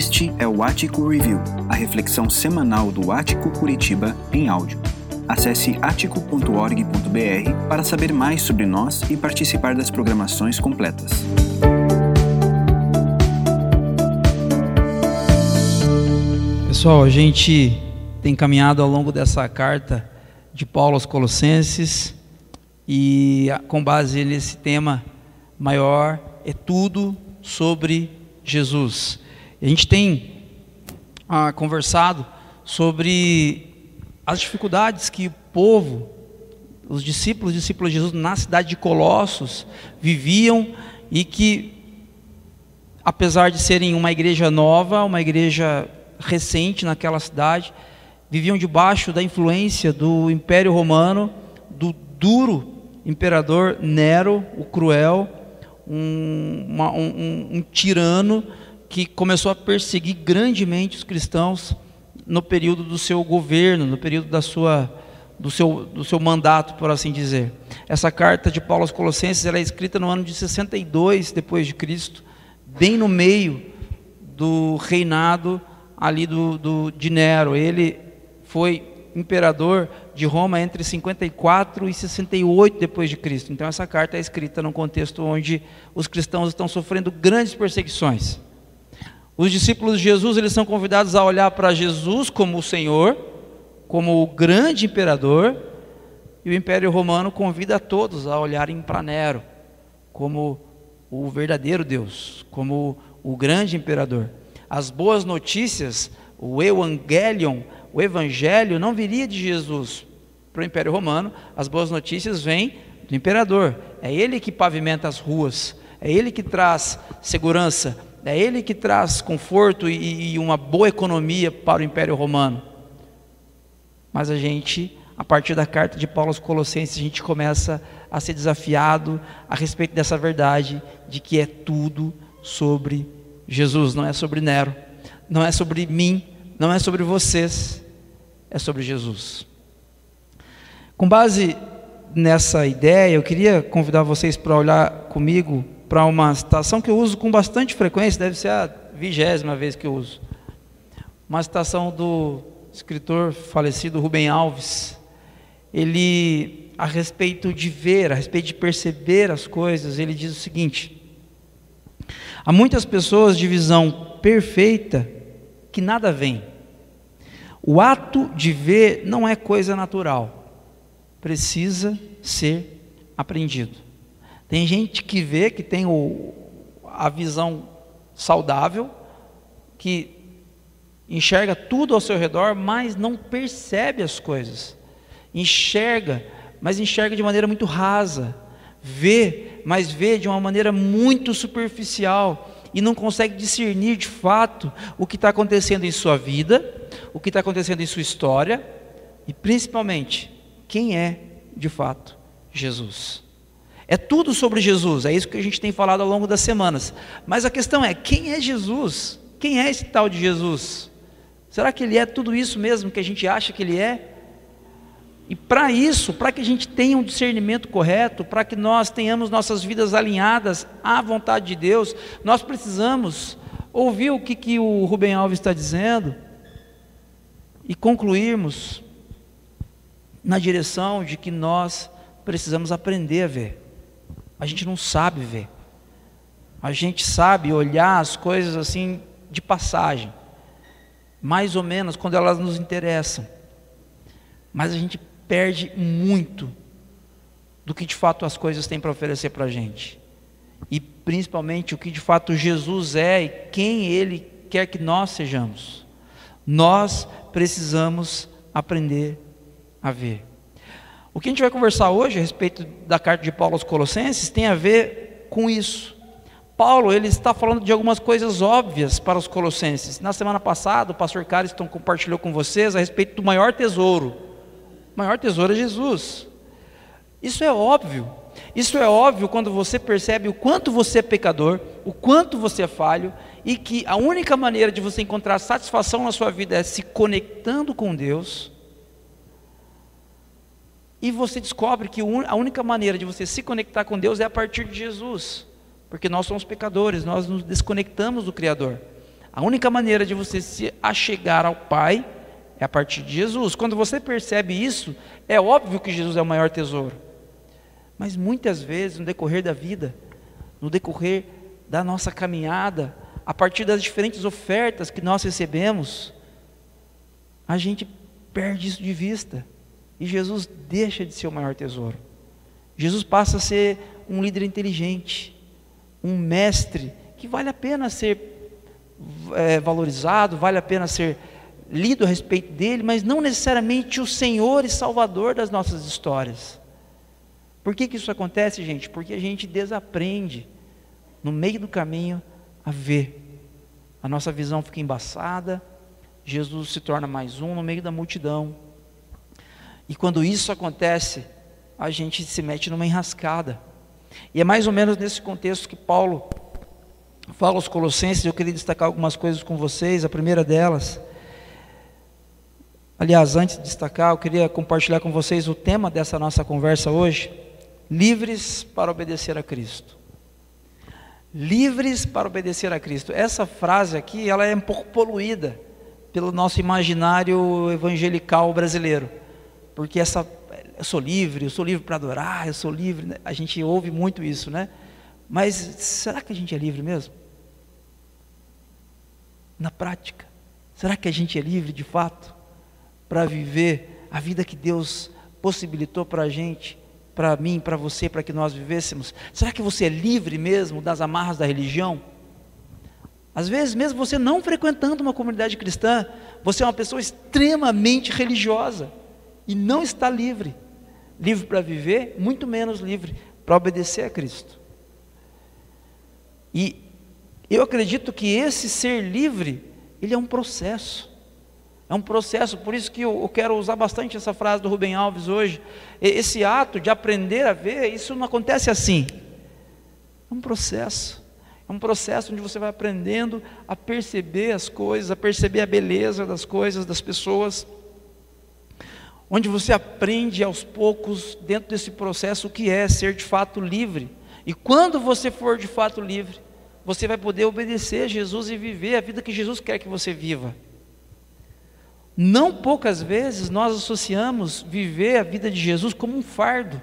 Este é o Ático Review, a reflexão semanal do Ático Curitiba em áudio. Acesse atico.org.br para saber mais sobre nós e participar das programações completas. Pessoal, a gente tem caminhado ao longo dessa carta de Paulo aos Colossenses e com base nesse tema maior é tudo sobre Jesus. A gente tem ah, conversado sobre as dificuldades que o povo, os discípulos, os discípulos de Jesus na cidade de Colossos viviam e que, apesar de serem uma igreja nova, uma igreja recente naquela cidade, viviam debaixo da influência do Império Romano, do duro imperador Nero, o cruel, um, uma, um, um tirano que começou a perseguir grandemente os cristãos no período do seu governo, no período da sua, do, seu, do seu mandato, por assim dizer. Essa carta de Paulo aos Colossenses ela é escrita no ano de 62 depois de Cristo, bem no meio do reinado ali do, do de Nero. Ele foi imperador de Roma entre 54 e 68 depois de Cristo. Então essa carta é escrita num contexto onde os cristãos estão sofrendo grandes perseguições. Os discípulos de Jesus, eles são convidados a olhar para Jesus como o Senhor, como o grande imperador, e o Império Romano convida a todos a olharem para Nero como o verdadeiro Deus, como o grande imperador. As boas notícias, o Evangelion, o evangelho não viria de Jesus para o Império Romano, as boas notícias vêm do imperador. É ele que pavimenta as ruas, é ele que traz segurança, é ele que traz conforto e, e uma boa economia para o Império Romano. Mas a gente, a partir da carta de Paulo aos Colossenses, a gente começa a ser desafiado a respeito dessa verdade de que é tudo sobre Jesus, não é sobre Nero, não é sobre mim, não é sobre vocês, é sobre Jesus. Com base nessa ideia, eu queria convidar vocês para olhar comigo para uma citação que eu uso com bastante frequência, deve ser a vigésima vez que eu uso. Uma citação do escritor falecido Rubem Alves. Ele, a respeito de ver, a respeito de perceber as coisas, ele diz o seguinte: Há muitas pessoas de visão perfeita que nada veem. O ato de ver não é coisa natural, precisa ser aprendido. Tem gente que vê, que tem o, a visão saudável, que enxerga tudo ao seu redor, mas não percebe as coisas. Enxerga, mas enxerga de maneira muito rasa. Vê, mas vê de uma maneira muito superficial e não consegue discernir de fato o que está acontecendo em sua vida, o que está acontecendo em sua história e principalmente quem é de fato Jesus. É tudo sobre Jesus, é isso que a gente tem falado ao longo das semanas. Mas a questão é: quem é Jesus? Quem é esse tal de Jesus? Será que ele é tudo isso mesmo que a gente acha que ele é? E para isso, para que a gente tenha um discernimento correto, para que nós tenhamos nossas vidas alinhadas à vontade de Deus, nós precisamos ouvir o que, que o Rubem Alves está dizendo e concluirmos na direção de que nós precisamos aprender a ver. A gente não sabe ver. A gente sabe olhar as coisas assim de passagem, mais ou menos quando elas nos interessam. Mas a gente perde muito do que de fato as coisas têm para oferecer para a gente. E principalmente o que de fato Jesus é e quem Ele quer que nós sejamos. Nós precisamos aprender a ver. O que a gente vai conversar hoje a respeito da carta de Paulo aos Colossenses tem a ver com isso. Paulo ele está falando de algumas coisas óbvias para os colossenses. Na semana passada, o pastor Cariston compartilhou com vocês a respeito do maior tesouro. O maior tesouro é Jesus. Isso é óbvio. Isso é óbvio quando você percebe o quanto você é pecador, o quanto você é falho e que a única maneira de você encontrar satisfação na sua vida é se conectando com Deus e você descobre que a única maneira de você se conectar com Deus é a partir de Jesus, porque nós somos pecadores, nós nos desconectamos do Criador. A única maneira de você se achegar ao Pai é a partir de Jesus. Quando você percebe isso, é óbvio que Jesus é o maior tesouro. Mas muitas vezes, no decorrer da vida, no decorrer da nossa caminhada, a partir das diferentes ofertas que nós recebemos, a gente perde isso de vista. E Jesus deixa de ser o maior tesouro. Jesus passa a ser um líder inteligente, um mestre que vale a pena ser é, valorizado, vale a pena ser lido a respeito dele, mas não necessariamente o Senhor e Salvador das nossas histórias. Por que, que isso acontece, gente? Porque a gente desaprende no meio do caminho a ver. A nossa visão fica embaçada, Jesus se torna mais um no meio da multidão. E quando isso acontece, a gente se mete numa enrascada. E é mais ou menos nesse contexto que Paulo fala aos Colossenses. Eu queria destacar algumas coisas com vocês. A primeira delas, aliás, antes de destacar, eu queria compartilhar com vocês o tema dessa nossa conversa hoje: livres para obedecer a Cristo. Livres para obedecer a Cristo. Essa frase aqui, ela é um pouco poluída pelo nosso imaginário evangelical brasileiro, porque essa eu sou livre, eu sou livre para adorar, eu sou livre. Né? A gente ouve muito isso, né? Mas será que a gente é livre mesmo? Na prática, será que a gente é livre de fato para viver a vida que Deus possibilitou para a gente, para mim, para você, para que nós vivêssemos? Será que você é livre mesmo das amarras da religião? Às vezes, mesmo você não frequentando uma comunidade cristã, você é uma pessoa extremamente religiosa e não está livre livre para viver, muito menos livre para obedecer a Cristo. E eu acredito que esse ser livre, ele é um processo. É um processo, por isso que eu, quero usar bastante essa frase do Rubem Alves hoje. Esse ato de aprender a ver, isso não acontece assim. É um processo. É um processo onde você vai aprendendo a perceber as coisas, a perceber a beleza das coisas, das pessoas onde você aprende aos poucos, dentro desse processo, o que é ser de fato livre. E quando você for de fato livre, você vai poder obedecer a Jesus e viver a vida que Jesus quer que você viva. Não poucas vezes nós associamos viver a vida de Jesus como um fardo.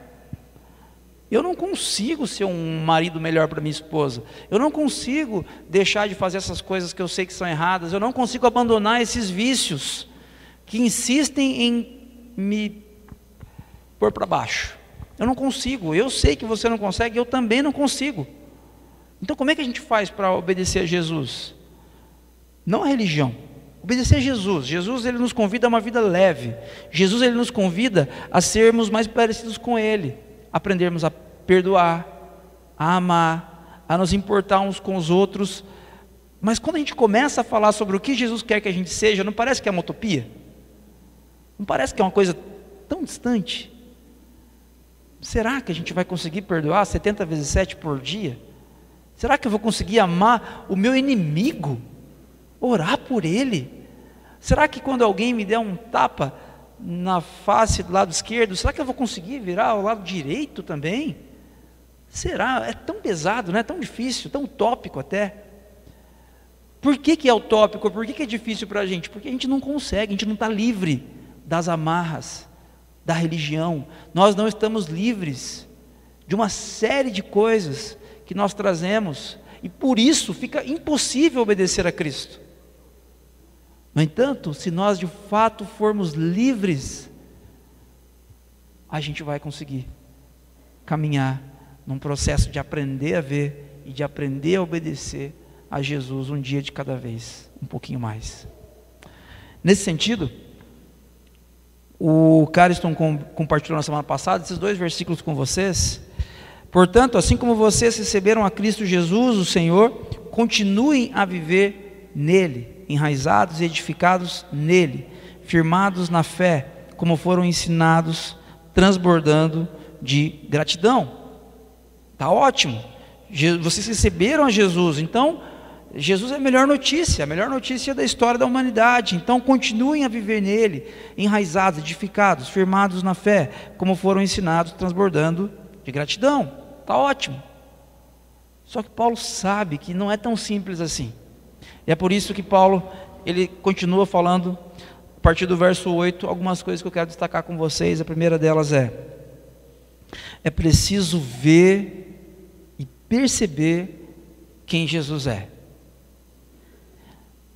Eu não consigo ser um marido melhor para minha esposa. Eu não consigo deixar de fazer essas coisas que eu sei que são erradas. Eu não consigo abandonar esses vícios que insistem em me pôr para baixo. Eu não consigo, eu sei que você não consegue, eu também não consigo. Então, como é que a gente faz para obedecer a Jesus? Não a religião, obedecer a Jesus. Jesus ele nos convida a uma vida leve. Jesus ele nos convida a sermos mais parecidos com Ele, aprendermos a perdoar, a amar, a nos importar uns com os outros. Mas quando a gente começa a falar sobre o que Jesus quer que a gente seja, não parece que é uma utopia? Não parece que é uma coisa tão distante? Será que a gente vai conseguir perdoar 70 vezes 7 por dia? Será que eu vou conseguir amar o meu inimigo? Orar por ele? Será que quando alguém me der um tapa na face do lado esquerdo, será que eu vou conseguir virar ao lado direito também? Será? É tão pesado, não é tão difícil, tão utópico até. Por que, que é utópico? Por que, que é difícil para a gente? Porque a gente não consegue, a gente não está livre das amarras da religião. Nós não estamos livres de uma série de coisas que nós trazemos e por isso fica impossível obedecer a Cristo. No entanto, se nós de fato formos livres, a gente vai conseguir caminhar num processo de aprender a ver e de aprender a obedecer a Jesus um dia de cada vez, um pouquinho mais. Nesse sentido, o Cariston compartilhou na semana passada esses dois versículos com vocês. Portanto, assim como vocês receberam a Cristo Jesus, o Senhor, continuem a viver nele, enraizados e edificados nele, firmados na fé, como foram ensinados, transbordando de gratidão. Tá ótimo. Vocês receberam a Jesus, então Jesus é a melhor notícia, a melhor notícia da história da humanidade. Então continuem a viver nele, enraizados, edificados, firmados na fé, como foram ensinados, transbordando de gratidão. Está ótimo. Só que Paulo sabe que não é tão simples assim. E é por isso que Paulo, ele continua falando, a partir do verso 8, algumas coisas que eu quero destacar com vocês. A primeira delas é: é preciso ver e perceber quem Jesus é.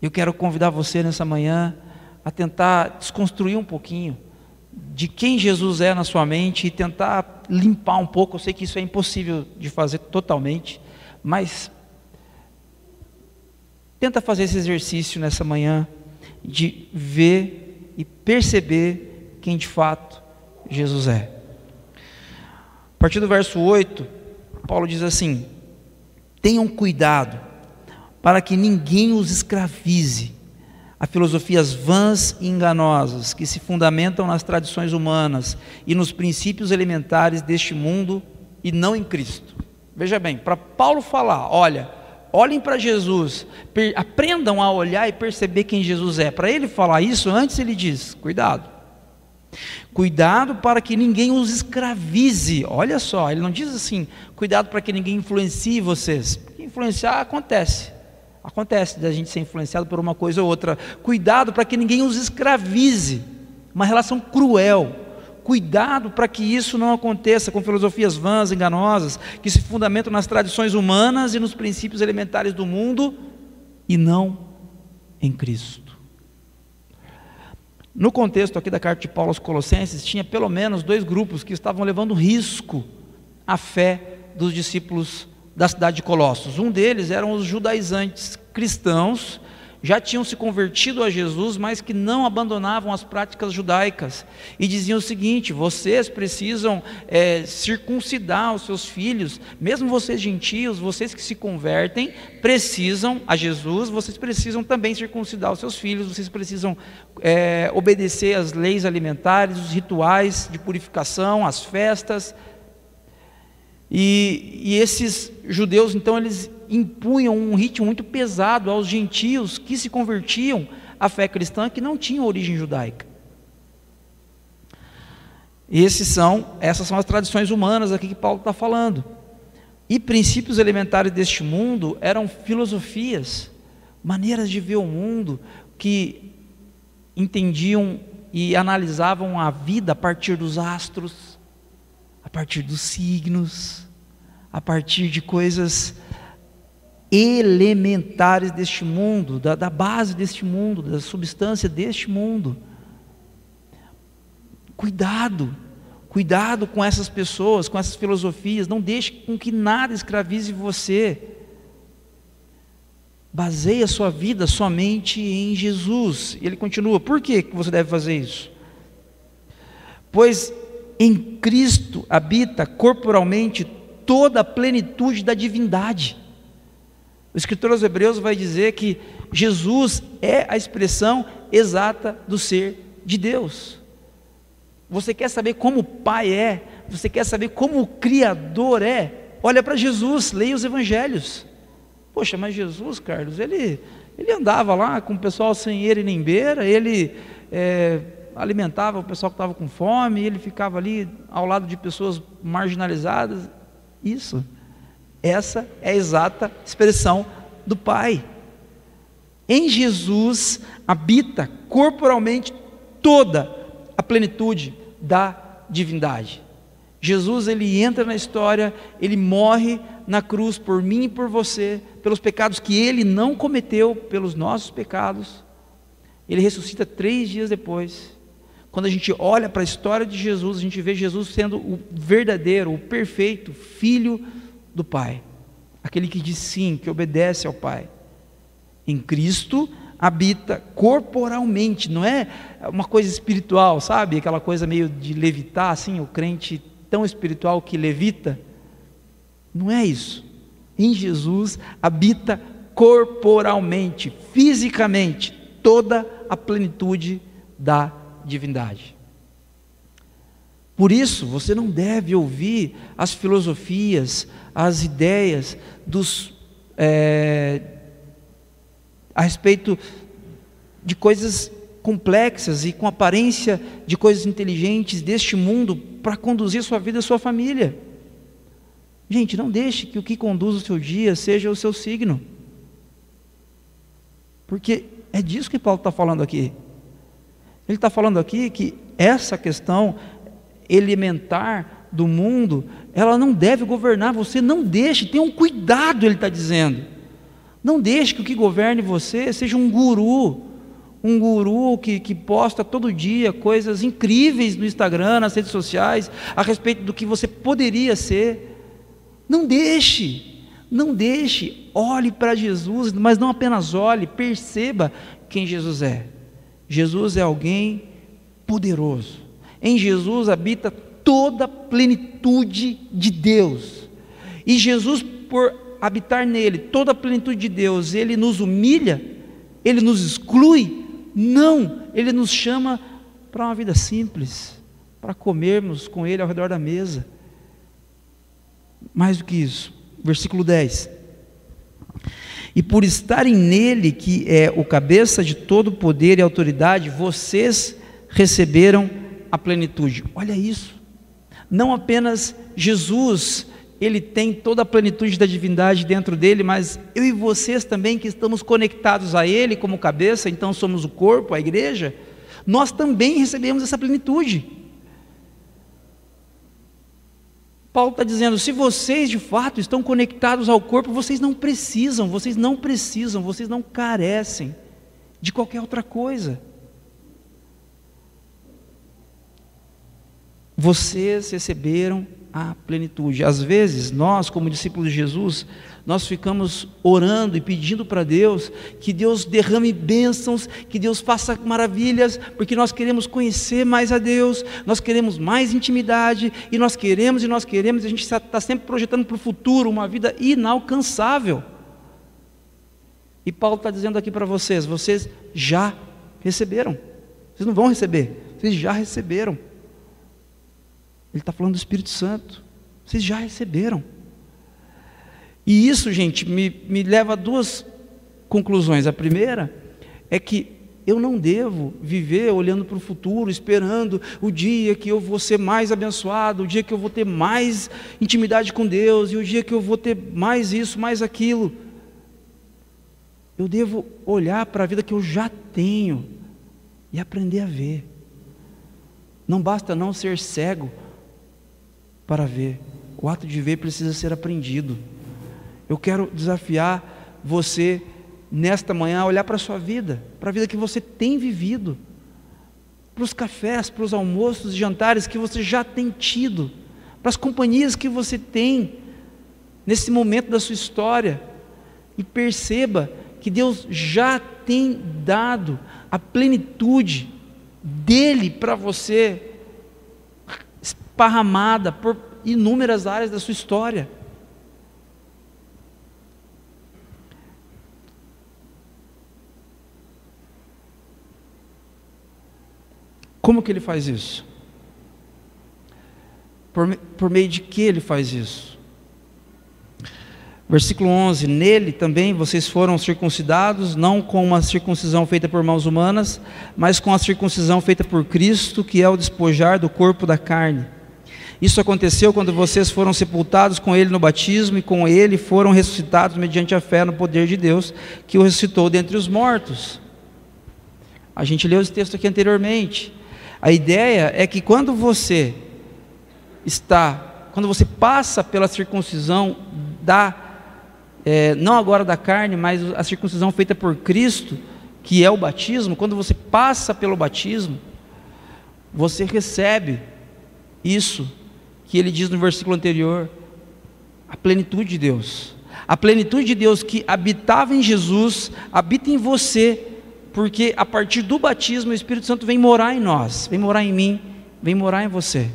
Eu quero convidar você nessa manhã a tentar desconstruir um pouquinho de quem Jesus é na sua mente e tentar limpar um pouco. Eu sei que isso é impossível de fazer totalmente, mas tenta fazer esse exercício nessa manhã de ver e perceber quem de fato Jesus é. A partir do verso 8, Paulo diz assim: Tenham cuidado para que ninguém os escravize a filosofias vãs e enganosas que se fundamentam nas tradições humanas e nos princípios elementares deste mundo e não em Cristo. Veja bem, para Paulo falar, olha, olhem para Jesus, aprendam a olhar e perceber quem Jesus é. Para ele falar isso, antes ele diz: cuidado. Cuidado para que ninguém os escravize. Olha só, ele não diz assim, cuidado para que ninguém influencie vocês. Influenciar acontece. Acontece da gente ser influenciado por uma coisa ou outra. Cuidado para que ninguém os escravize. Uma relação cruel. Cuidado para que isso não aconteça com filosofias vãs, enganosas, que se fundamentam nas tradições humanas e nos princípios elementares do mundo e não em Cristo. No contexto aqui da carta de Paulo aos Colossenses, tinha pelo menos dois grupos que estavam levando risco à fé dos discípulos da cidade de Colossos. Um deles eram os judaizantes cristãos, já tinham se convertido a Jesus, mas que não abandonavam as práticas judaicas e diziam o seguinte: vocês precisam é, circuncidar os seus filhos, mesmo vocês gentios, vocês que se convertem, precisam a Jesus, vocês precisam também circuncidar os seus filhos, vocês precisam é, obedecer às leis alimentares, os rituais de purificação, as festas. E, e, esses judeus, então, eles impunham um ritmo muito pesado aos gentios que se convertiam à fé cristã que não tinham origem judaica. Esses são, essas são as tradições humanas aqui que Paulo está falando. E princípios elementares deste mundo eram filosofias, maneiras de ver o mundo que entendiam e analisavam a vida a partir dos astros, a partir dos signos, a partir de coisas elementares deste mundo, da, da base deste mundo, da substância deste mundo. Cuidado, cuidado com essas pessoas, com essas filosofias, não deixe com que nada escravize você. Baseie a sua vida somente em Jesus. E ele continua: por que você deve fazer isso? Pois em Cristo habita corporalmente toda a plenitude da divindade. O escritor aos Hebreus vai dizer que Jesus é a expressão exata do ser de Deus. Você quer saber como o Pai é? Você quer saber como o Criador é? Olha para Jesus, leia os Evangelhos. Poxa, mas Jesus, Carlos, ele, ele andava lá com o pessoal sem ele nem beira, ele é, alimentava o pessoal que estava com fome, ele ficava ali ao lado de pessoas marginalizadas. Isso. Essa é a exata expressão do Pai. Em Jesus habita corporalmente toda a plenitude da divindade. Jesus ele entra na história, ele morre na cruz por mim e por você, pelos pecados que ele não cometeu, pelos nossos pecados. Ele ressuscita três dias depois. Quando a gente olha para a história de Jesus, a gente vê Jesus sendo o verdadeiro, o perfeito Filho do Pai. Aquele que diz sim, que obedece ao Pai. Em Cristo habita corporalmente, não é uma coisa espiritual, sabe? Aquela coisa meio de levitar, assim, o crente tão espiritual que levita. Não é isso. Em Jesus habita corporalmente, fisicamente, toda a plenitude da divindade. Por isso, você não deve ouvir as filosofias, as ideias dos, é, a respeito de coisas complexas e com aparência de coisas inteligentes deste mundo para conduzir sua vida e sua família. Gente, não deixe que o que conduz o seu dia seja o seu signo. Porque é disso que Paulo está falando aqui. Ele está falando aqui que essa questão elementar do mundo, ela não deve governar você, não deixe, tenha um cuidado, ele está dizendo. Não deixe que o que governe você seja um guru, um guru que, que posta todo dia coisas incríveis no Instagram, nas redes sociais, a respeito do que você poderia ser. Não deixe, não deixe, olhe para Jesus, mas não apenas olhe, perceba quem Jesus é. Jesus é alguém poderoso. Em Jesus habita toda a plenitude de Deus. E Jesus, por habitar nele toda a plenitude de Deus, ele nos humilha, ele nos exclui? Não, ele nos chama para uma vida simples, para comermos com ele ao redor da mesa. Mais do que isso, versículo 10. E por estarem nele, que é o cabeça de todo poder e autoridade, vocês receberam a plenitude. Olha isso. Não apenas Jesus, ele tem toda a plenitude da divindade dentro dele, mas eu e vocês também que estamos conectados a ele como cabeça, então somos o corpo, a igreja, nós também recebemos essa plenitude. Paulo está dizendo: se vocês de fato estão conectados ao corpo, vocês não precisam, vocês não precisam, vocês não carecem de qualquer outra coisa. Vocês receberam a plenitude. Às vezes, nós, como discípulos de Jesus, nós ficamos orando e pedindo para Deus que Deus derrame bênçãos, que Deus faça maravilhas, porque nós queremos conhecer mais a Deus, nós queremos mais intimidade, e nós queremos e nós queremos, e a gente está sempre projetando para o futuro uma vida inalcançável. E Paulo está dizendo aqui para vocês: vocês já receberam, vocês não vão receber, vocês já receberam. Ele está falando do Espírito Santo, vocês já receberam. E isso, gente, me, me leva a duas conclusões. A primeira é que eu não devo viver olhando para o futuro, esperando o dia que eu vou ser mais abençoado, o dia que eu vou ter mais intimidade com Deus, e o dia que eu vou ter mais isso, mais aquilo. Eu devo olhar para a vida que eu já tenho e aprender a ver. Não basta não ser cego para ver, o ato de ver precisa ser aprendido. Eu quero desafiar você nesta manhã a olhar para a sua vida, para a vida que você tem vivido, para os cafés, para os almoços e jantares que você já tem tido, para as companhias que você tem nesse momento da sua história, e perceba que Deus já tem dado a plenitude dele para você, esparramada por inúmeras áreas da sua história. Como que ele faz isso? Por, por meio de que ele faz isso? Versículo 11: Nele também vocês foram circuncidados, não com uma circuncisão feita por mãos humanas, mas com a circuncisão feita por Cristo, que é o despojar do corpo da carne. Isso aconteceu quando vocês foram sepultados com Ele no batismo e com Ele foram ressuscitados mediante a fé no poder de Deus, que o ressuscitou dentre os mortos. A gente leu esse texto aqui anteriormente. A ideia é que quando você está, quando você passa pela circuncisão da, é, não agora da carne, mas a circuncisão feita por Cristo, que é o batismo, quando você passa pelo batismo, você recebe isso que ele diz no versículo anterior, a plenitude de Deus. A plenitude de Deus que habitava em Jesus, habita em você porque a partir do batismo o Espírito Santo vem morar em nós, vem morar em mim, vem morar em você.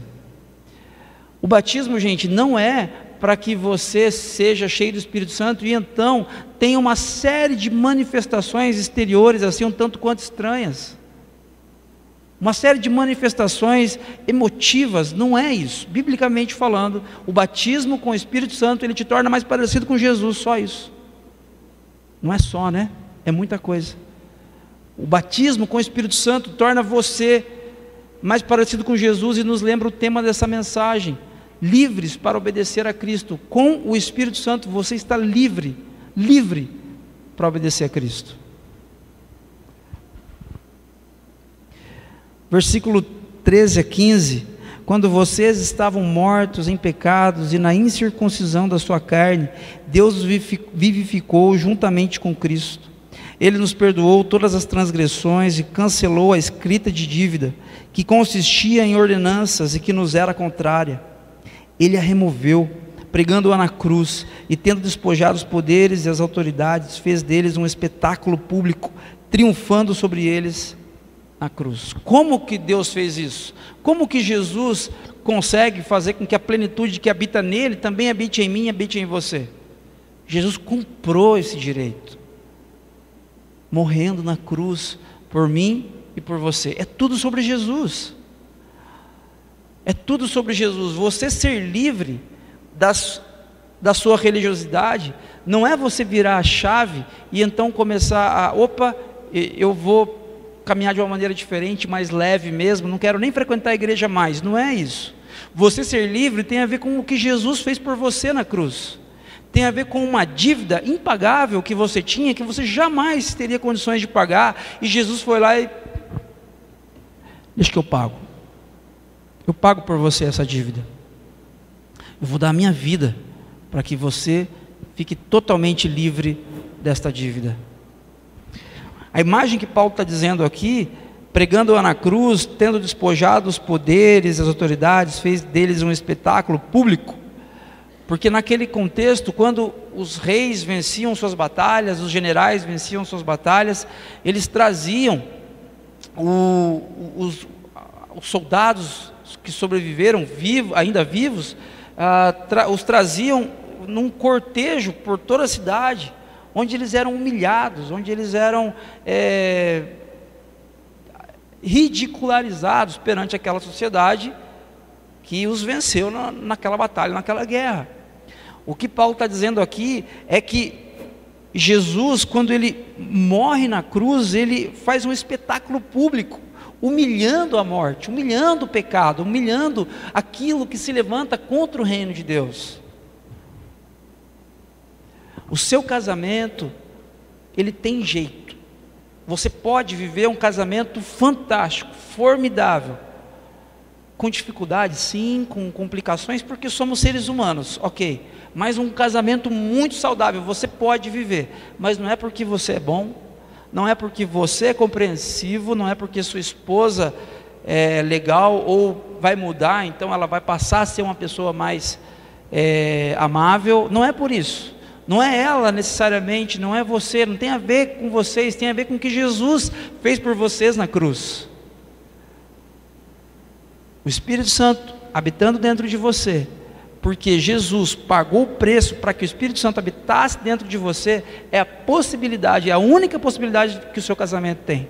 O batismo, gente, não é para que você seja cheio do Espírito Santo e então tenha uma série de manifestações exteriores assim um tanto quanto estranhas. Uma série de manifestações emotivas, não é isso. Biblicamente falando, o batismo com o Espírito Santo, ele te torna mais parecido com Jesus, só isso. Não é só, né? É muita coisa. O batismo com o Espírito Santo torna você mais parecido com Jesus e nos lembra o tema dessa mensagem: livres para obedecer a Cristo. Com o Espírito Santo você está livre, livre para obedecer a Cristo. Versículo 13 a 15: Quando vocês estavam mortos em pecados e na incircuncisão da sua carne, Deus vivificou juntamente com Cristo ele nos perdoou todas as transgressões e cancelou a escrita de dívida, que consistia em ordenanças e que nos era contrária. Ele a removeu, pregando-a na cruz, e tendo despojado os poderes e as autoridades, fez deles um espetáculo público, triunfando sobre eles na cruz. Como que Deus fez isso? Como que Jesus consegue fazer com que a plenitude que habita nele também habite em mim, habite em você? Jesus comprou esse direito, morrendo na cruz por mim e por você. É tudo sobre Jesus. É tudo sobre Jesus. Você ser livre das, da sua religiosidade não é você virar a chave e então começar a, opa, eu vou caminhar de uma maneira diferente, mais leve mesmo, não quero nem frequentar a igreja mais. Não é isso. Você ser livre tem a ver com o que Jesus fez por você na cruz. Tem a ver com uma dívida impagável que você tinha, que você jamais teria condições de pagar, e Jesus foi lá e. Deixa que eu pago. Eu pago por você essa dívida. Eu vou dar a minha vida para que você fique totalmente livre desta dívida. A imagem que Paulo está dizendo aqui, pregando-a na cruz, tendo despojado os poderes, as autoridades, fez deles um espetáculo público. Porque naquele contexto, quando os reis venciam suas batalhas, os generais venciam suas batalhas, eles traziam o, os, os, soldados que sobreviveram, vivo, ainda vivos, ah, tra, os traziam num cortejo por toda a cidade onde eles eram humilhados, onde eles eram é, ridicularizados perante aquela sociedade que os venceu na, naquela batalha, naquela guerra. O que Paulo está dizendo aqui é que Jesus, quando ele morre na cruz, ele faz um espetáculo público, humilhando a morte, humilhando o pecado, humilhando aquilo que se levanta contra o reino de Deus. O seu casamento, ele tem jeito. Você pode viver um casamento fantástico, formidável, com dificuldades, sim, com complicações, porque somos seres humanos, ok. Mas um casamento muito saudável você pode viver, mas não é porque você é bom, não é porque você é compreensivo, não é porque sua esposa é legal ou vai mudar, então ela vai passar a ser uma pessoa mais é, amável, não é por isso. Não é ela necessariamente, não é você, não tem a ver com vocês, tem a ver com o que Jesus fez por vocês na cruz. O Espírito Santo habitando dentro de você, porque Jesus pagou o preço para que o Espírito Santo habitasse dentro de você, é a possibilidade, é a única possibilidade que o seu casamento tem.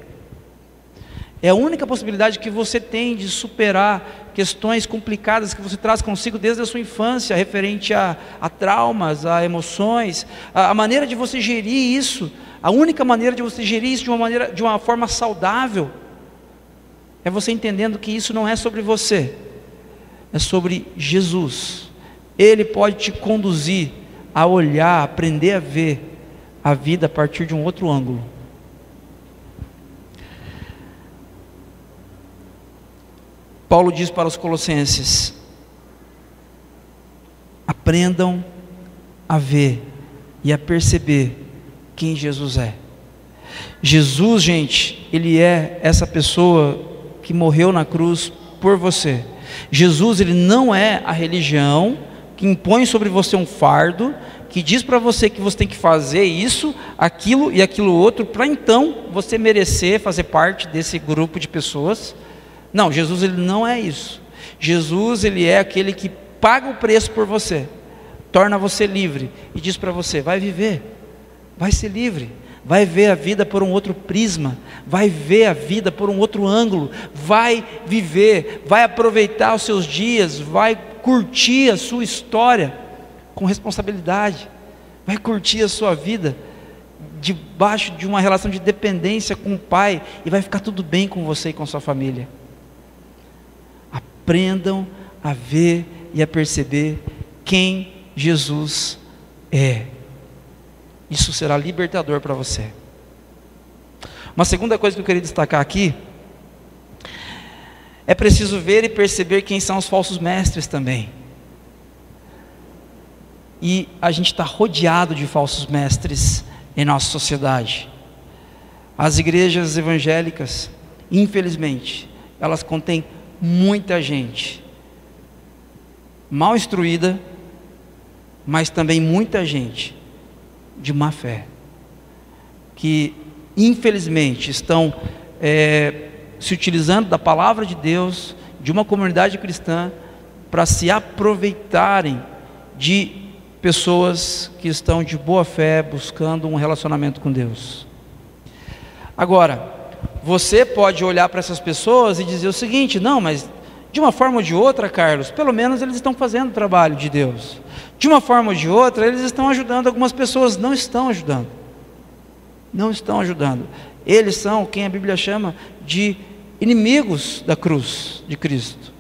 É a única possibilidade que você tem de superar questões complicadas que você traz consigo desde a sua infância, referente a, a traumas, a emoções, a, a, maneira de você gerir isso, a única maneira de você gerir isso de uma maneira, de uma forma saudável, é você entendendo que isso não é sobre você, é sobre Jesus. Ele pode te conduzir a olhar, aprender a ver a vida a partir de um outro ângulo. Paulo diz para os Colossenses: aprendam a ver e a perceber quem Jesus é. Jesus, gente, ele é essa pessoa que morreu na cruz por você. Jesus, ele não é a religião que impõe sobre você um fardo, que diz para você que você tem que fazer isso, aquilo e aquilo outro, para então você merecer fazer parte desse grupo de pessoas. Não, Jesus ele não é isso. Jesus ele é aquele que paga o preço por você, torna você livre e diz para você: vai viver, vai ser livre, vai ver a vida por um outro prisma, vai ver a vida por um outro ângulo, vai viver, vai aproveitar os seus dias, vai curtir a sua história com responsabilidade, vai curtir a sua vida debaixo de uma relação de dependência com o Pai e vai ficar tudo bem com você e com sua família aprendam a ver e a perceber quem Jesus é. Isso será libertador para você. Uma segunda coisa que eu queria destacar aqui é preciso ver e perceber quem são os falsos mestres também. E a gente está rodeado de falsos mestres em nossa sociedade. As igrejas evangélicas, infelizmente, elas contêm muita gente mal instruída, mas também muita gente de má fé, que infelizmente estão é, se utilizando da palavra de Deus, de uma comunidade cristã, para se aproveitarem de pessoas que estão de boa fé buscando um relacionamento com Deus. Agora, você pode olhar para essas pessoas e dizer o seguinte: não, mas de uma forma ou de outra, Carlos, pelo menos eles estão fazendo o trabalho de Deus. De uma forma ou de outra, eles estão ajudando algumas pessoas, não estão ajudando. Não estão ajudando. Eles são quem a Bíblia chama de inimigos da cruz de Cristo.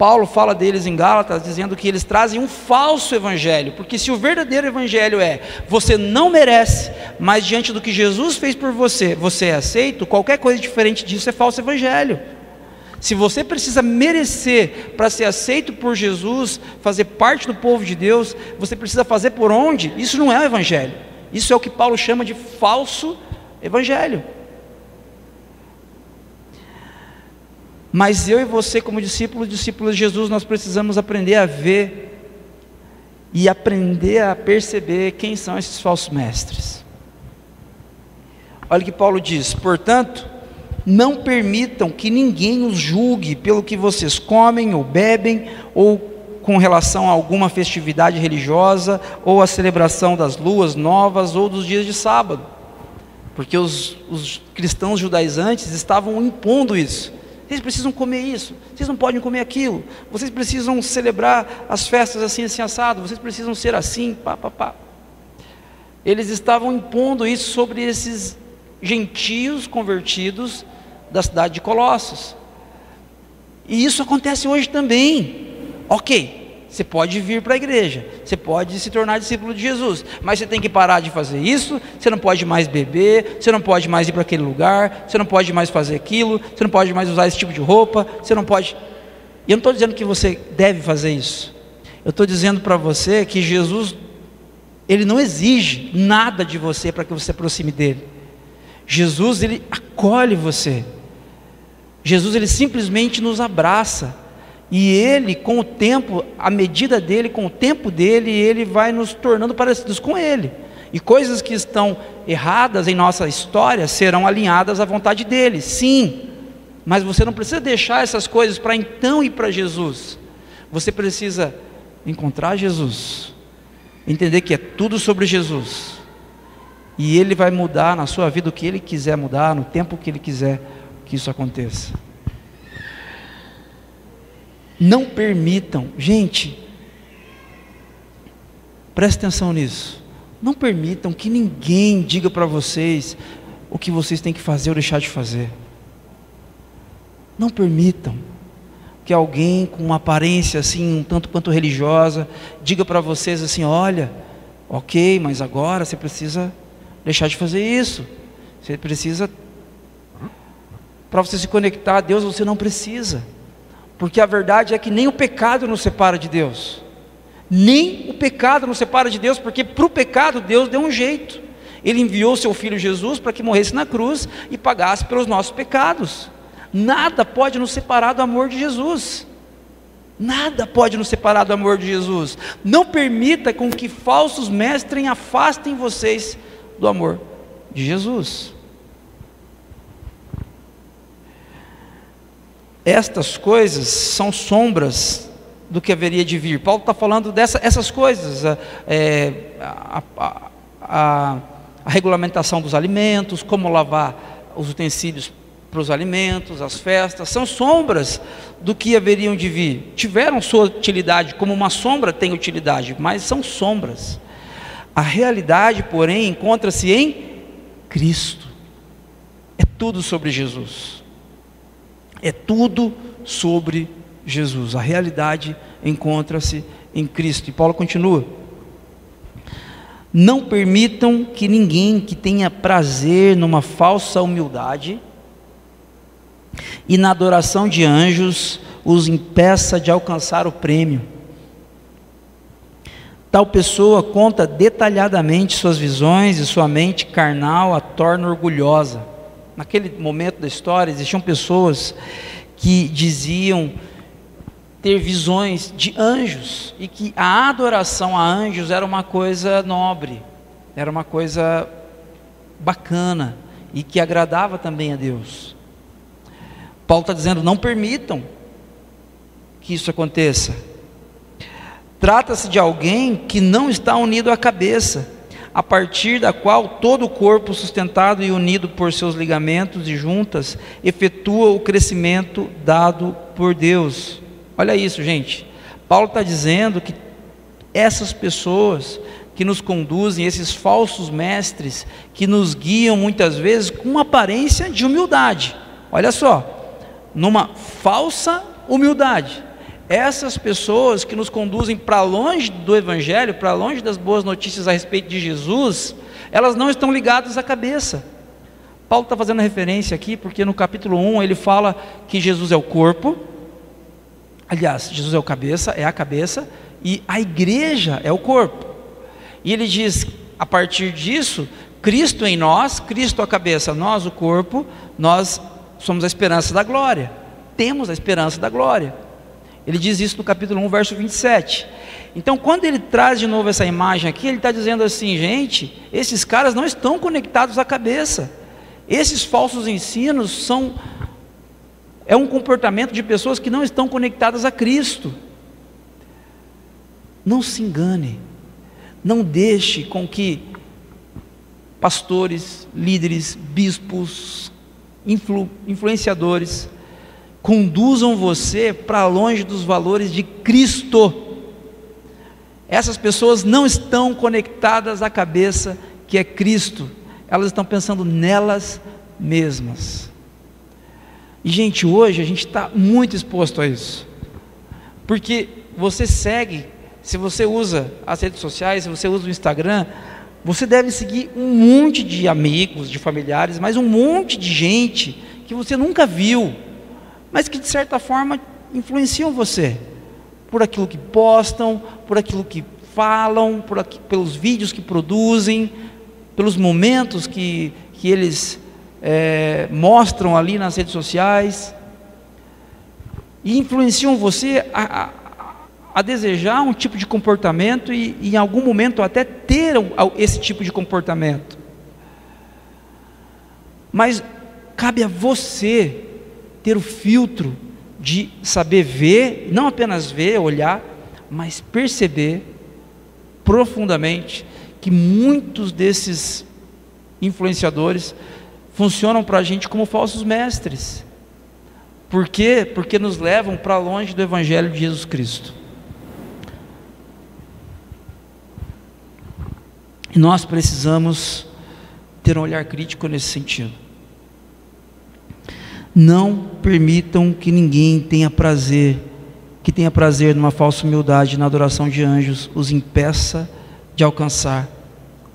Paulo fala deles em Gálatas, dizendo que eles trazem um falso evangelho, porque se o verdadeiro evangelho é você não merece, mas diante do que Jesus fez por você, você é aceito, qualquer coisa diferente disso é falso evangelho. Se você precisa merecer para ser aceito por Jesus, fazer parte do povo de Deus, você precisa fazer por onde? Isso não é o evangelho. Isso é o que Paulo chama de falso evangelho. Mas eu e você, como discípulos, discípulos de Jesus, nós precisamos aprender a ver e aprender a perceber quem são esses falsos mestres. Olha o que Paulo diz: portanto, não permitam que ninguém os julgue pelo que vocês comem ou bebem, ou com relação a alguma festividade religiosa, ou a celebração das luas novas, ou dos dias de sábado. Porque os, os cristãos judaizantes estavam impondo isso. Vocês precisam comer isso, vocês não podem comer aquilo, vocês precisam celebrar as festas assim, assim, assado, vocês precisam ser assim, pá, pá, pá. Eles estavam impondo isso sobre esses gentios convertidos da cidade de Colossos. E isso acontece hoje também. Ok, você pode vir para a igreja, você pode se tornar discípulo de Jesus, mas você tem que parar de fazer isso. Você não pode mais beber, você não pode mais ir para aquele lugar, você não pode mais fazer aquilo, você não pode mais usar esse tipo de roupa, você não pode. E eu não estou dizendo que você deve fazer isso. Eu estou dizendo para você que Jesus, ele não exige nada de você para que você se aproxime dele. Jesus, ele acolhe você. Jesus, ele simplesmente nos abraça. E ele, com o tempo, a medida dele, com o tempo dele, ele vai nos tornando parecidos com ele. E coisas que estão erradas em nossa história serão alinhadas à vontade dele, sim. Mas você não precisa deixar essas coisas para então ir para Jesus. Você precisa encontrar Jesus, entender que é tudo sobre Jesus. E ele vai mudar na sua vida o que ele quiser mudar, no tempo que ele quiser que isso aconteça. Não permitam, gente, preste atenção nisso. Não permitam que ninguém diga para vocês o que vocês têm que fazer ou deixar de fazer. Não permitam que alguém com uma aparência assim, um tanto quanto religiosa, diga para vocês assim: olha, ok, mas agora você precisa deixar de fazer isso. Você precisa. Para você se conectar a Deus, você não precisa. Porque a verdade é que nem o pecado nos separa de Deus. Nem o pecado nos separa de Deus, porque para o pecado Deus deu um jeito. Ele enviou seu filho Jesus para que morresse na cruz e pagasse pelos nossos pecados. Nada pode nos separar do amor de Jesus. Nada pode nos separar do amor de Jesus. Não permita com que falsos mestres afastem vocês do amor de Jesus. Estas coisas são sombras do que haveria de vir. Paulo está falando dessas coisas, é, a, a, a, a regulamentação dos alimentos, como lavar os utensílios para os alimentos, as festas, são sombras do que haveriam de vir. Tiveram sua utilidade, como uma sombra tem utilidade, mas são sombras. A realidade, porém, encontra-se em Cristo. É tudo sobre Jesus. É tudo sobre Jesus. A realidade encontra-se em Cristo. E Paulo continua: Não permitam que ninguém que tenha prazer numa falsa humildade e na adoração de anjos os impeça de alcançar o prêmio. Tal pessoa conta detalhadamente suas visões e sua mente carnal a torna orgulhosa. Naquele momento da história, existiam pessoas que diziam ter visões de anjos e que a adoração a anjos era uma coisa nobre, era uma coisa bacana e que agradava também a Deus. Paulo está dizendo: não permitam que isso aconteça. Trata-se de alguém que não está unido à cabeça, a partir da qual todo o corpo, sustentado e unido por seus ligamentos e juntas, efetua o crescimento dado por Deus. Olha isso, gente. Paulo está dizendo que essas pessoas que nos conduzem, esses falsos mestres, que nos guiam muitas vezes com uma aparência de humildade. Olha só, numa falsa humildade essas pessoas que nos conduzem para longe do Evangelho, para longe das boas notícias a respeito de Jesus, elas não estão ligadas à cabeça. Paulo está fazendo referência aqui, porque no capítulo 1 ele fala que Jesus é o corpo, aliás, Jesus é o cabeça, é a cabeça, e a igreja é o corpo. E ele diz, a partir disso, Cristo em nós, Cristo a cabeça, nós o corpo, nós somos a esperança da glória. Temos a esperança da glória. Ele diz isso no capítulo 1, verso 27. Então, quando ele traz de novo essa imagem aqui, ele está dizendo assim, gente, esses caras não estão conectados à cabeça. Esses falsos ensinos são é um comportamento de pessoas que não estão conectadas a Cristo. Não se engane. Não deixe com que pastores, líderes, bispos, influ, influenciadores conduzam você para longe dos valores de Cristo. Essas pessoas não estão conectadas à cabeça que é Cristo, elas estão pensando nelas mesmas. E, gente, hoje a gente está muito exposto a isso, porque você segue, se você usa as redes sociais, se você usa o Instagram, você deve seguir um monte de amigos, de familiares, mas um monte de gente que você nunca viu mas que de certa forma influenciam você por aquilo que postam, por aquilo que falam, por aqui, pelos vídeos que produzem, pelos momentos que, que eles é, mostram ali nas redes sociais, e influenciam você a, a, a desejar um tipo de comportamento e, e, em algum momento até ter esse tipo de comportamento. Mas cabe a você ter o filtro de saber ver, não apenas ver, olhar, mas perceber profundamente que muitos desses influenciadores funcionam para a gente como falsos mestres. Por quê? Porque nos levam para longe do Evangelho de Jesus Cristo. E nós precisamos ter um olhar crítico nesse sentido. Não permitam que ninguém tenha prazer, que tenha prazer numa falsa humildade na adoração de anjos, os impeça de alcançar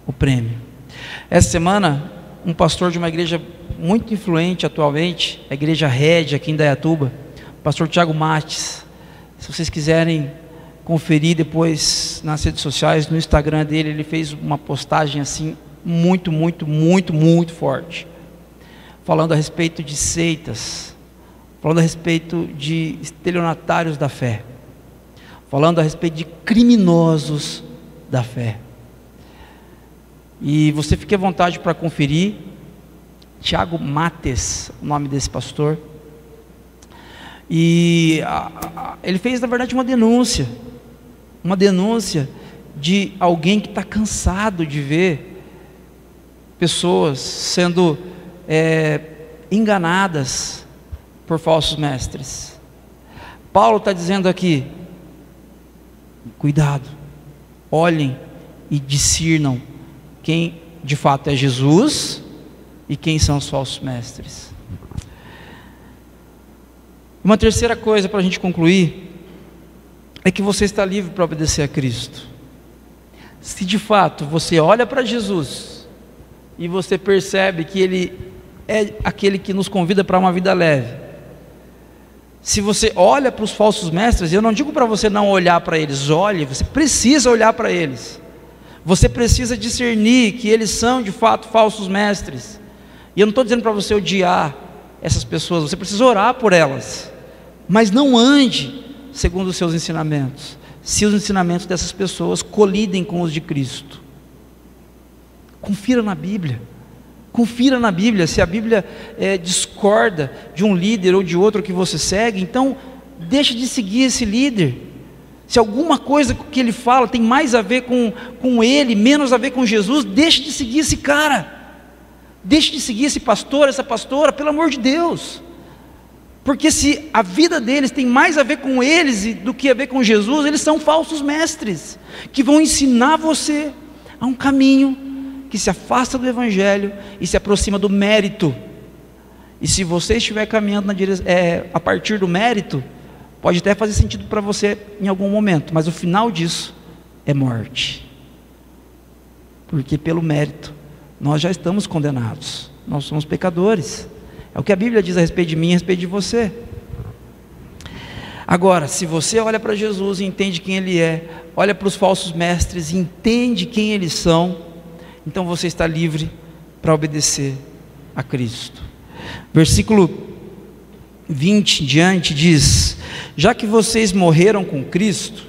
o prêmio. Essa semana, um pastor de uma igreja muito influente atualmente, a igreja Red aqui em Dayatuba, pastor Tiago Mates. Se vocês quiserem conferir depois nas redes sociais, no Instagram dele, ele fez uma postagem assim muito, muito, muito, muito forte falando a respeito de seitas, falando a respeito de estelionatários da fé, falando a respeito de criminosos da fé. E você fique à vontade para conferir. Tiago Mates, o nome desse pastor. E a, a, ele fez, na verdade, uma denúncia. Uma denúncia de alguém que está cansado de ver pessoas sendo é, enganadas por falsos mestres. Paulo está dizendo aqui: cuidado, olhem e discernam quem de fato é Jesus e quem são os falsos mestres. Uma terceira coisa para a gente concluir é que você está livre para obedecer a Cristo. Se de fato você olha para Jesus e você percebe que Ele é aquele que nos convida para uma vida leve. Se você olha para os falsos mestres, eu não digo para você não olhar para eles, olhe, você precisa olhar para eles. Você precisa discernir que eles são de fato falsos mestres. E eu não estou dizendo para você odiar essas pessoas, você precisa orar por elas. Mas não ande segundo os seus ensinamentos, se os ensinamentos dessas pessoas colidem com os de Cristo. Confira na Bíblia. Confira na Bíblia, se a Bíblia é, discorda de um líder ou de outro que você segue, então deixe de seguir esse líder. Se alguma coisa que ele fala tem mais a ver com, com ele, menos a ver com Jesus, deixe de seguir esse cara. Deixe de seguir esse pastor, essa pastora, pelo amor de Deus. Porque se a vida deles tem mais a ver com eles do que a ver com Jesus, eles são falsos mestres, que vão ensinar você a um caminho que se afasta do Evangelho e se aproxima do mérito. E se você estiver caminhando é, a partir do mérito, pode até fazer sentido para você em algum momento, mas o final disso é morte. Porque pelo mérito, nós já estamos condenados, nós somos pecadores. É o que a Bíblia diz a respeito de mim e a respeito de você. Agora, se você olha para Jesus e entende quem Ele é, olha para os falsos mestres e entende quem eles são, então você está livre para obedecer a Cristo. Versículo 20 em diante diz: Já que vocês morreram com Cristo,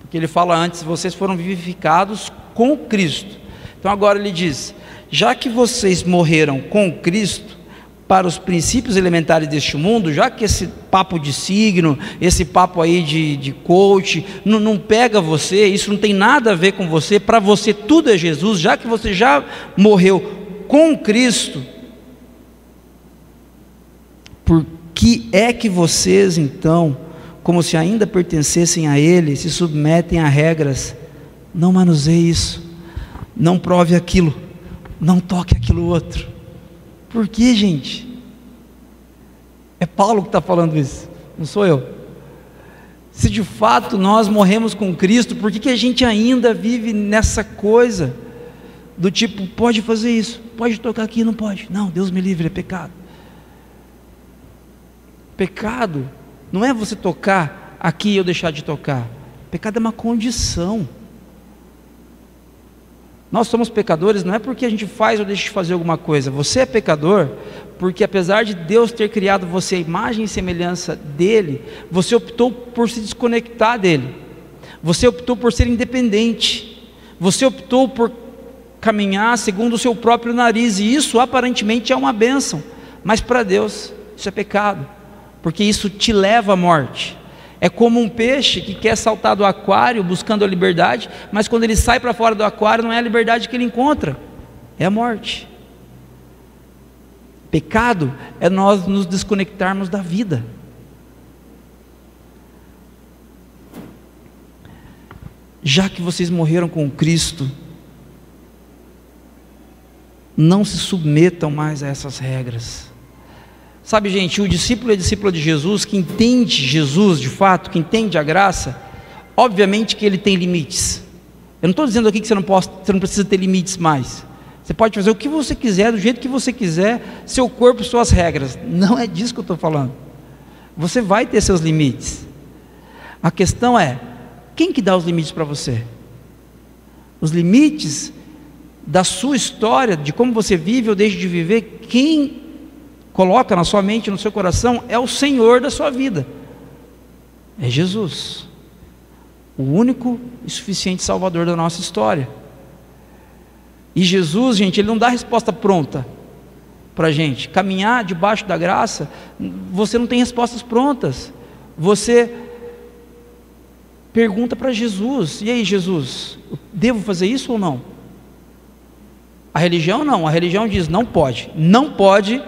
porque ele fala antes, vocês foram vivificados com Cristo. Então agora ele diz: Já que vocês morreram com Cristo, para os princípios elementares deste mundo, já que esse papo de signo, esse papo aí de, de coach, não, não pega você, isso não tem nada a ver com você, para você tudo é Jesus, já que você já morreu com Cristo, por que é que vocês então, como se ainda pertencessem a Ele, se submetem a regras? Não manuseie isso, não prove aquilo, não toque aquilo outro. Por que, gente? É Paulo que está falando isso, não sou eu. Se de fato nós morremos com Cristo, por que, que a gente ainda vive nessa coisa? Do tipo, pode fazer isso, pode tocar aqui, não pode. Não, Deus me livre, é pecado. Pecado não é você tocar aqui e eu deixar de tocar. Pecado é uma condição. Nós somos pecadores não é porque a gente faz ou deixa de fazer alguma coisa. Você é pecador porque, apesar de Deus ter criado você a imagem e semelhança dele, você optou por se desconectar dele. Você optou por ser independente. Você optou por caminhar segundo o seu próprio nariz. E isso aparentemente é uma bênção. Mas para Deus, isso é pecado. Porque isso te leva à morte. É como um peixe que quer saltar do aquário buscando a liberdade, mas quando ele sai para fora do aquário, não é a liberdade que ele encontra, é a morte. Pecado é nós nos desconectarmos da vida. Já que vocês morreram com Cristo, não se submetam mais a essas regras. Sabe, gente, o discípulo é discípulo de Jesus, que entende Jesus de fato, que entende a graça, obviamente que ele tem limites. Eu não estou dizendo aqui que você não, pode, você não precisa ter limites mais. Você pode fazer o que você quiser, do jeito que você quiser, seu corpo, suas regras. Não é disso que eu estou falando. Você vai ter seus limites. A questão é, quem que dá os limites para você? Os limites da sua história, de como você vive ou deixa de viver, quem coloca na sua mente, no seu coração, é o Senhor da sua vida. É Jesus. O único e suficiente Salvador da nossa história. E Jesus, gente, ele não dá resposta pronta para a gente. Caminhar debaixo da graça, você não tem respostas prontas. Você pergunta para Jesus: e aí, Jesus, devo fazer isso ou não? A religião não, a religião diz: não pode, não pode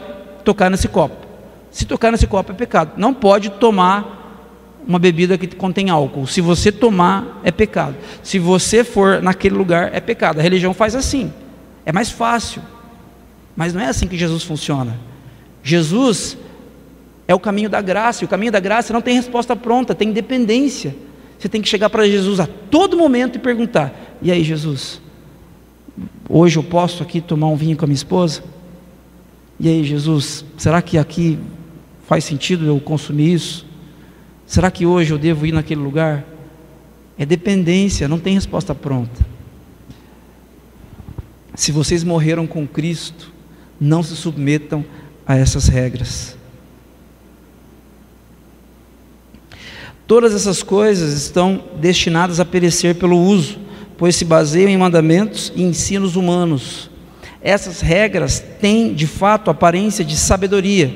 tocar nesse copo. Se tocar nesse copo é pecado. Não pode tomar uma bebida que contém álcool. Se você tomar, é pecado. Se você for naquele lugar, é pecado. A religião faz assim. É mais fácil. Mas não é assim que Jesus funciona. Jesus é o caminho da graça. E o caminho da graça não tem resposta pronta, tem dependência. Você tem que chegar para Jesus a todo momento e perguntar: E aí, Jesus? Hoje eu posso aqui tomar um vinho com a minha esposa? E aí, Jesus, será que aqui Faz sentido eu consumir isso? Será que hoje eu devo ir naquele lugar? É dependência, não tem resposta pronta. Se vocês morreram com Cristo, não se submetam a essas regras. Todas essas coisas estão destinadas a perecer pelo uso, pois se baseiam em mandamentos e ensinos humanos. Essas regras têm, de fato, aparência de sabedoria,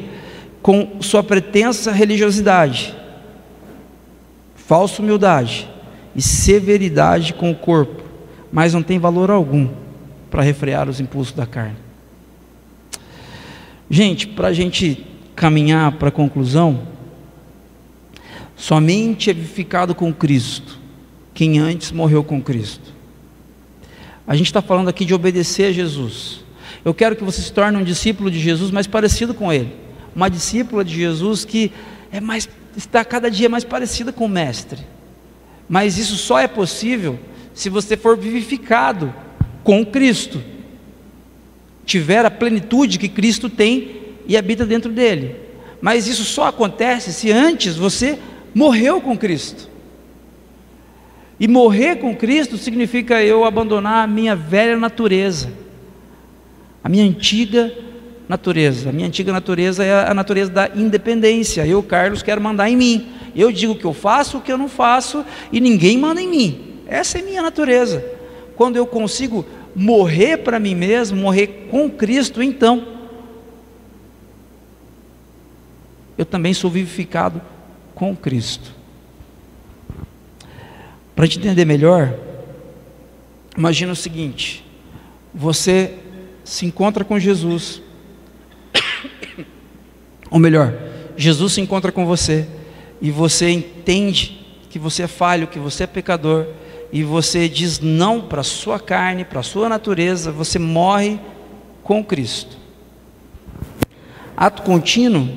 com sua pretensa religiosidade, falsa humildade e severidade com o corpo, mas não tem valor algum para refrear os impulsos da carne. Gente, para a gente caminhar para a conclusão, somente é vivificado com Cristo quem antes morreu com Cristo. A gente está falando aqui de obedecer a Jesus. Eu quero que você se torne um discípulo de Jesus mais parecido com Ele, uma discípula de Jesus que é mais, está cada dia mais parecida com o Mestre. Mas isso só é possível se você for vivificado com Cristo, tiver a plenitude que Cristo tem e habita dentro dele. Mas isso só acontece se antes você morreu com Cristo. E morrer com Cristo significa eu abandonar a minha velha natureza, a minha antiga natureza. A minha antiga natureza é a natureza da independência. Eu, Carlos, quero mandar em mim. Eu digo o que eu faço, o que eu não faço, e ninguém manda em mim. Essa é minha natureza. Quando eu consigo morrer para mim mesmo, morrer com Cristo, então eu também sou vivificado com Cristo. Para gente entender melhor, imagina o seguinte: você se encontra com Jesus, ou melhor, Jesus se encontra com você, e você entende que você é falho, que você é pecador, e você diz não para a sua carne, para a sua natureza, você morre com Cristo. Ato contínuo,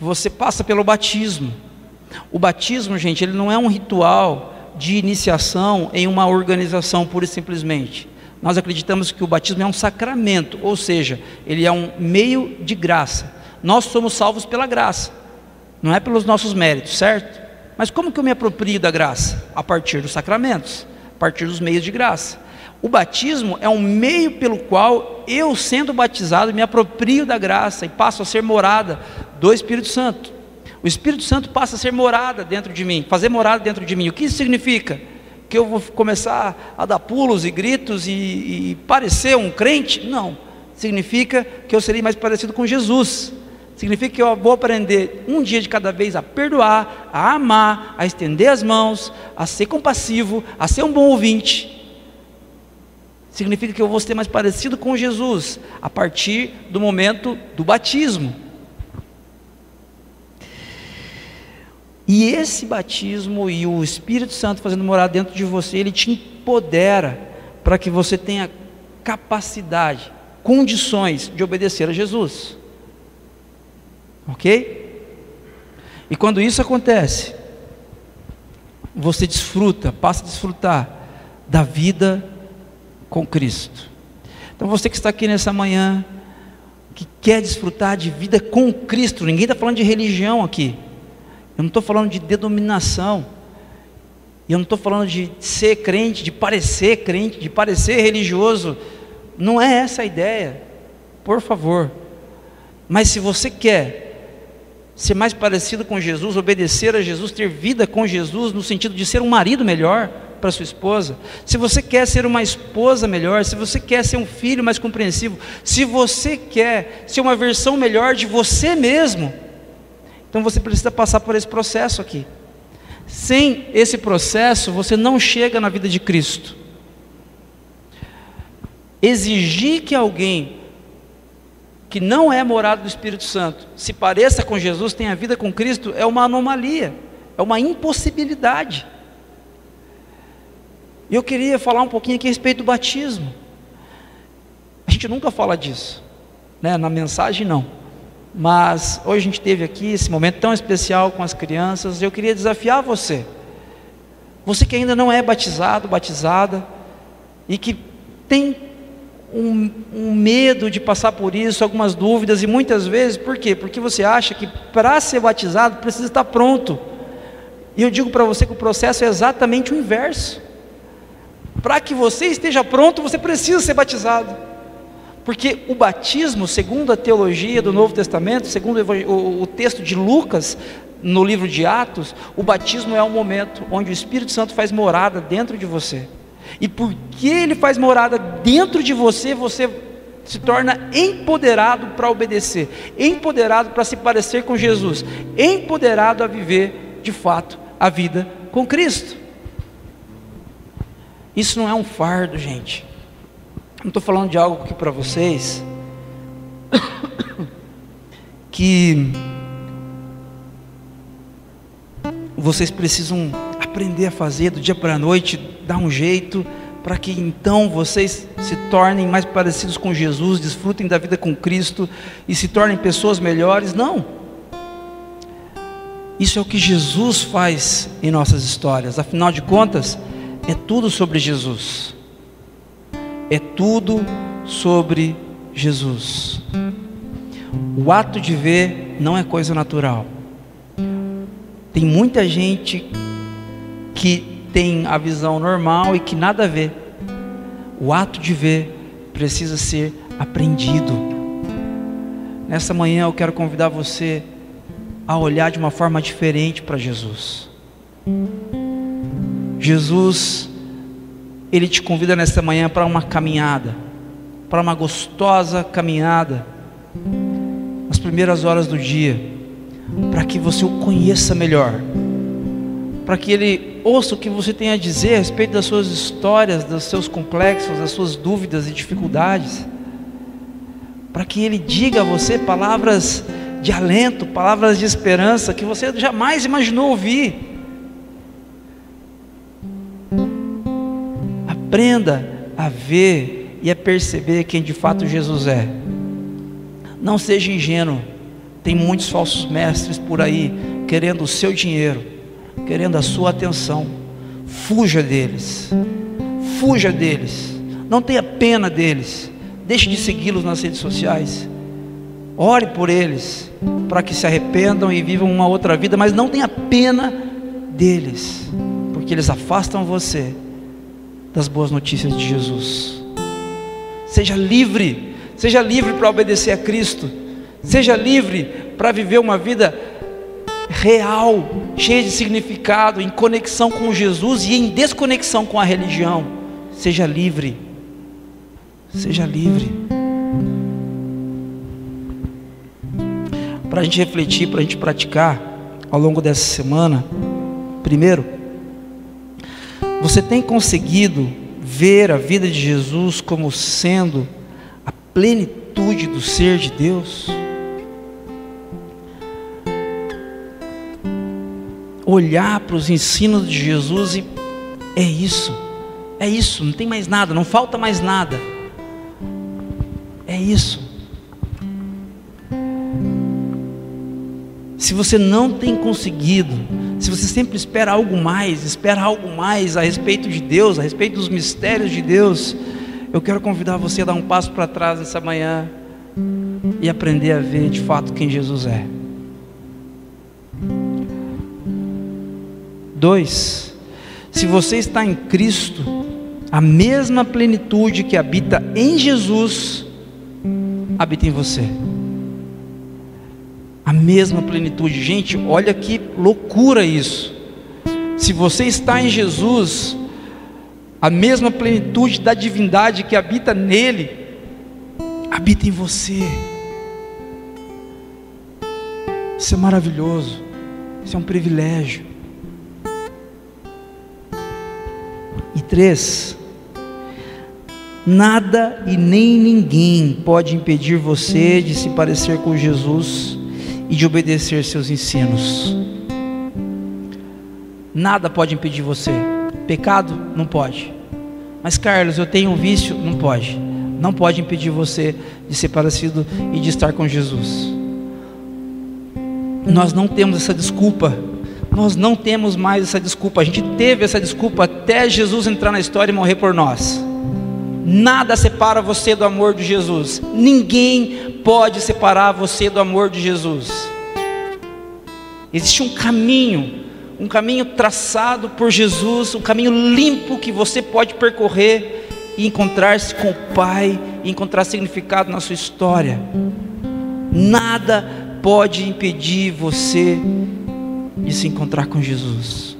você passa pelo batismo. O batismo, gente, ele não é um ritual de iniciação em uma organização pura e simplesmente. Nós acreditamos que o batismo é um sacramento, ou seja, ele é um meio de graça. Nós somos salvos pela graça, não é pelos nossos méritos, certo? Mas como que eu me aproprio da graça? A partir dos sacramentos, a partir dos meios de graça. O batismo é um meio pelo qual eu, sendo batizado, me aproprio da graça e passo a ser morada do Espírito Santo. O Espírito Santo passa a ser morada dentro de mim, fazer morada dentro de mim. O que isso significa? Que eu vou começar a dar pulos e gritos e, e parecer um crente? Não. Significa que eu serei mais parecido com Jesus. Significa que eu vou aprender um dia de cada vez a perdoar, a amar, a estender as mãos, a ser compassivo, a ser um bom ouvinte. Significa que eu vou ser mais parecido com Jesus a partir do momento do batismo. E esse batismo e o Espírito Santo fazendo morar dentro de você, ele te empodera para que você tenha capacidade, condições de obedecer a Jesus. Ok? E quando isso acontece, você desfruta, passa a desfrutar da vida com Cristo. Então você que está aqui nessa manhã, que quer desfrutar de vida com Cristo, ninguém está falando de religião aqui, eu não estou falando de denominação, eu não estou falando de ser crente, de parecer crente, de parecer religioso, não é essa a ideia, por favor. Mas se você quer ser mais parecido com Jesus, obedecer a Jesus, ter vida com Jesus, no sentido de ser um marido melhor para sua esposa, se você quer ser uma esposa melhor, se você quer ser um filho mais compreensivo, se você quer ser uma versão melhor de você mesmo, então você precisa passar por esse processo aqui. Sem esse processo, você não chega na vida de Cristo. Exigir que alguém que não é morado do Espírito Santo, se pareça com Jesus, tenha vida com Cristo, é uma anomalia, é uma impossibilidade. E eu queria falar um pouquinho aqui a respeito do batismo. A gente nunca fala disso, né? na mensagem não. Mas hoje a gente teve aqui esse momento tão especial com as crianças, eu queria desafiar você. Você que ainda não é batizado, batizada, e que tem um, um, medo de passar por isso, algumas dúvidas, e muitas vezes, por quê? Porque você acha que para ser batizado precisa estar pronto. E eu digo para você que o processo é exatamente o inverso. Para que você esteja pronto, você precisa ser batizado. Porque o batismo, segundo a teologia do Novo Testamento, segundo o texto de Lucas, no livro de Atos, o batismo é o momento onde o Espírito Santo faz morada dentro de você. E porque ele faz morada dentro de você, você se torna empoderado para obedecer, empoderado para se parecer com Jesus, empoderado a viver de fato a vida com Cristo. Isso não é um fardo, gente. Não estou falando de algo aqui para vocês que vocês precisam aprender a fazer do dia para a noite, dar um jeito, para que então vocês se tornem mais parecidos com Jesus, desfrutem da vida com Cristo e se tornem pessoas melhores. Não. Isso é o que Jesus faz em nossas histórias. Afinal de contas, é tudo sobre Jesus. É tudo sobre Jesus. O ato de ver não é coisa natural. Tem muita gente que tem a visão normal e que nada vê. O ato de ver precisa ser aprendido. Nessa manhã eu quero convidar você a olhar de uma forma diferente para Jesus. Jesus, Ele te convida nessa manhã para uma caminhada, para uma gostosa caminhada, nas primeiras horas do dia, para que você o conheça melhor, para que Ele ouça o que você tem a dizer a respeito das suas histórias, dos seus complexos, das suas dúvidas e dificuldades, para que Ele diga a você palavras de alento, palavras de esperança que você jamais imaginou ouvir. Aprenda a ver e a perceber quem de fato Jesus é. Não seja ingênuo. Tem muitos falsos mestres por aí querendo o seu dinheiro querendo a sua atenção. Fuja deles. Fuja deles. Não tenha pena deles. Deixe de segui-los nas redes sociais. Ore por eles, para que se arrependam e vivam uma outra vida, mas não tenha pena deles, porque eles afastam você das boas notícias de Jesus. Seja livre, seja livre para obedecer a Cristo, seja livre para viver uma vida real, cheia de significado, em conexão com Jesus e em desconexão com a religião. Seja livre. Seja livre. Para a gente refletir, para a gente praticar ao longo dessa semana, primeiro, você tem conseguido ver a vida de Jesus como sendo a plenitude do ser de Deus? olhar para os ensinos de Jesus e é isso, é isso, não tem mais nada, não falta mais nada. É isso. Se você não tem conseguido, se você sempre espera algo mais, espera algo mais a respeito de Deus, a respeito dos mistérios de Deus, eu quero convidar você a dar um passo para trás essa manhã e aprender a ver de fato quem Jesus é. 2: Se você está em Cristo, a mesma plenitude que habita em Jesus habita em você. Mesma plenitude. Gente, olha que loucura isso. Se você está em Jesus, a mesma plenitude da divindade que habita nele habita em você. Isso é maravilhoso. Isso é um privilégio. E três, nada e nem ninguém pode impedir você de se parecer com Jesus e de obedecer seus ensinos. Nada pode impedir você. Pecado não pode. Mas Carlos, eu tenho um vício, não pode. Não pode impedir você de ser parecido e de estar com Jesus. Nós não temos essa desculpa nós não temos mais essa desculpa. A gente teve essa desculpa até Jesus entrar na história e morrer por nós. Nada separa você do amor de Jesus. Ninguém pode separar você do amor de Jesus. Existe um caminho, um caminho traçado por Jesus, um caminho limpo que você pode percorrer e encontrar-se com o Pai, e encontrar significado na sua história. Nada pode impedir você de se encontrar com Jesus.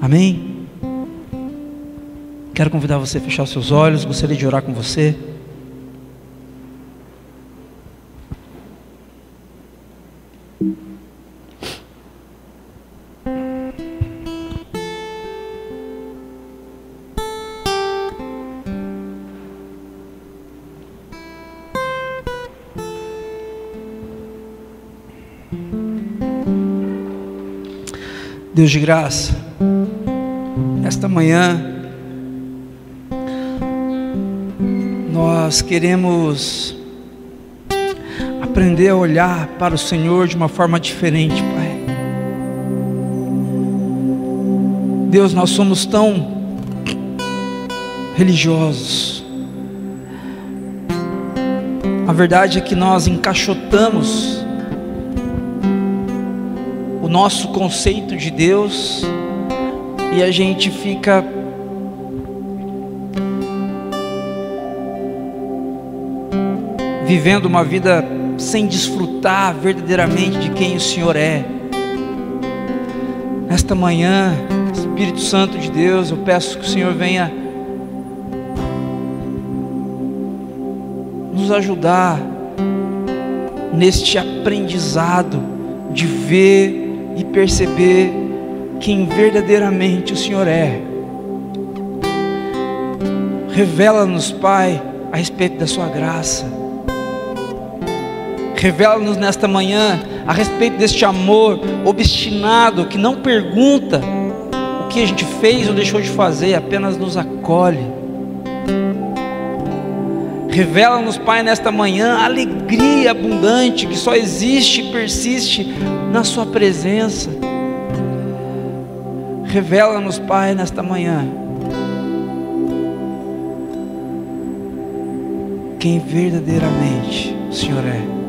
Amém? Quero convidar você a fechar seus olhos, gostaria de orar com você. Deus de graça, esta manhã nós queremos aprender a olhar para o Senhor de uma forma diferente, Pai. Deus, nós somos tão religiosos. A verdade é que nós encaixotamos nosso conceito de Deus e a gente fica vivendo uma vida sem desfrutar verdadeiramente de quem o Senhor é. Nesta manhã, Espírito Santo de Deus, eu peço que o Senhor venha nos ajudar neste aprendizado de ver e perceber quem verdadeiramente o Senhor é. Revela-nos, Pai, a respeito da Sua graça. Revela-nos nesta manhã a respeito deste amor obstinado que não pergunta o que a gente fez ou deixou de fazer, apenas nos acolhe. Revela-nos, Pai, nesta manhã a alegria abundante que só existe e persiste na Sua presença. Revela-nos, Pai, nesta manhã. Quem verdadeiramente o Senhor é.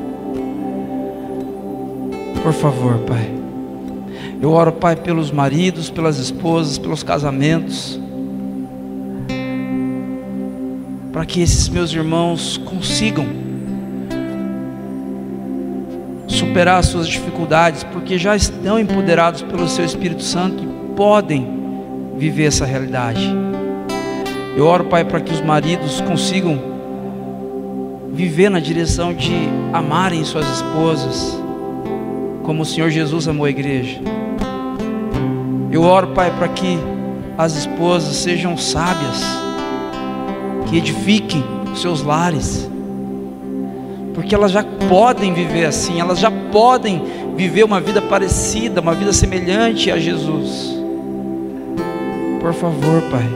Por favor, Pai. Eu oro, Pai, pelos maridos, pelas esposas, pelos casamentos para que esses meus irmãos consigam superar as suas dificuldades, porque já estão empoderados pelo seu Espírito Santo e podem viver essa realidade. Eu oro, Pai, para que os maridos consigam viver na direção de amarem suas esposas, como o Senhor Jesus amou a igreja. Eu oro, Pai, para que as esposas sejam sábias que edifiquem seus lares, porque elas já podem viver assim, elas já podem viver uma vida parecida, uma vida semelhante a Jesus. Por favor, Pai.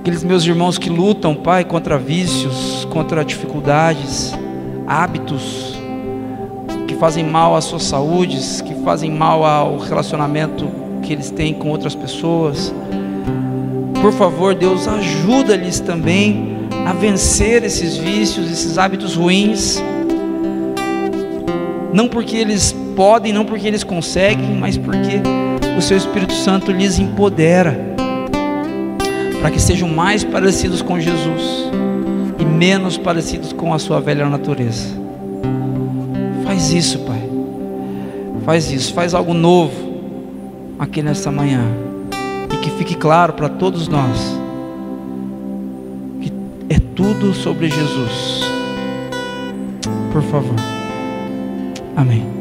Aqueles meus irmãos que lutam, Pai, contra vícios, contra dificuldades, hábitos fazem mal à sua saúde, que fazem mal ao relacionamento que eles têm com outras pessoas. Por favor, Deus, ajuda-lhes também a vencer esses vícios, esses hábitos ruins. Não porque eles podem, não porque eles conseguem, mas porque o seu Espírito Santo lhes empodera para que sejam mais parecidos com Jesus e menos parecidos com a sua velha natureza. Faz isso, Pai. Faz isso, faz algo novo aqui nesta manhã e que fique claro para todos nós que é tudo sobre Jesus. Por favor. Amém.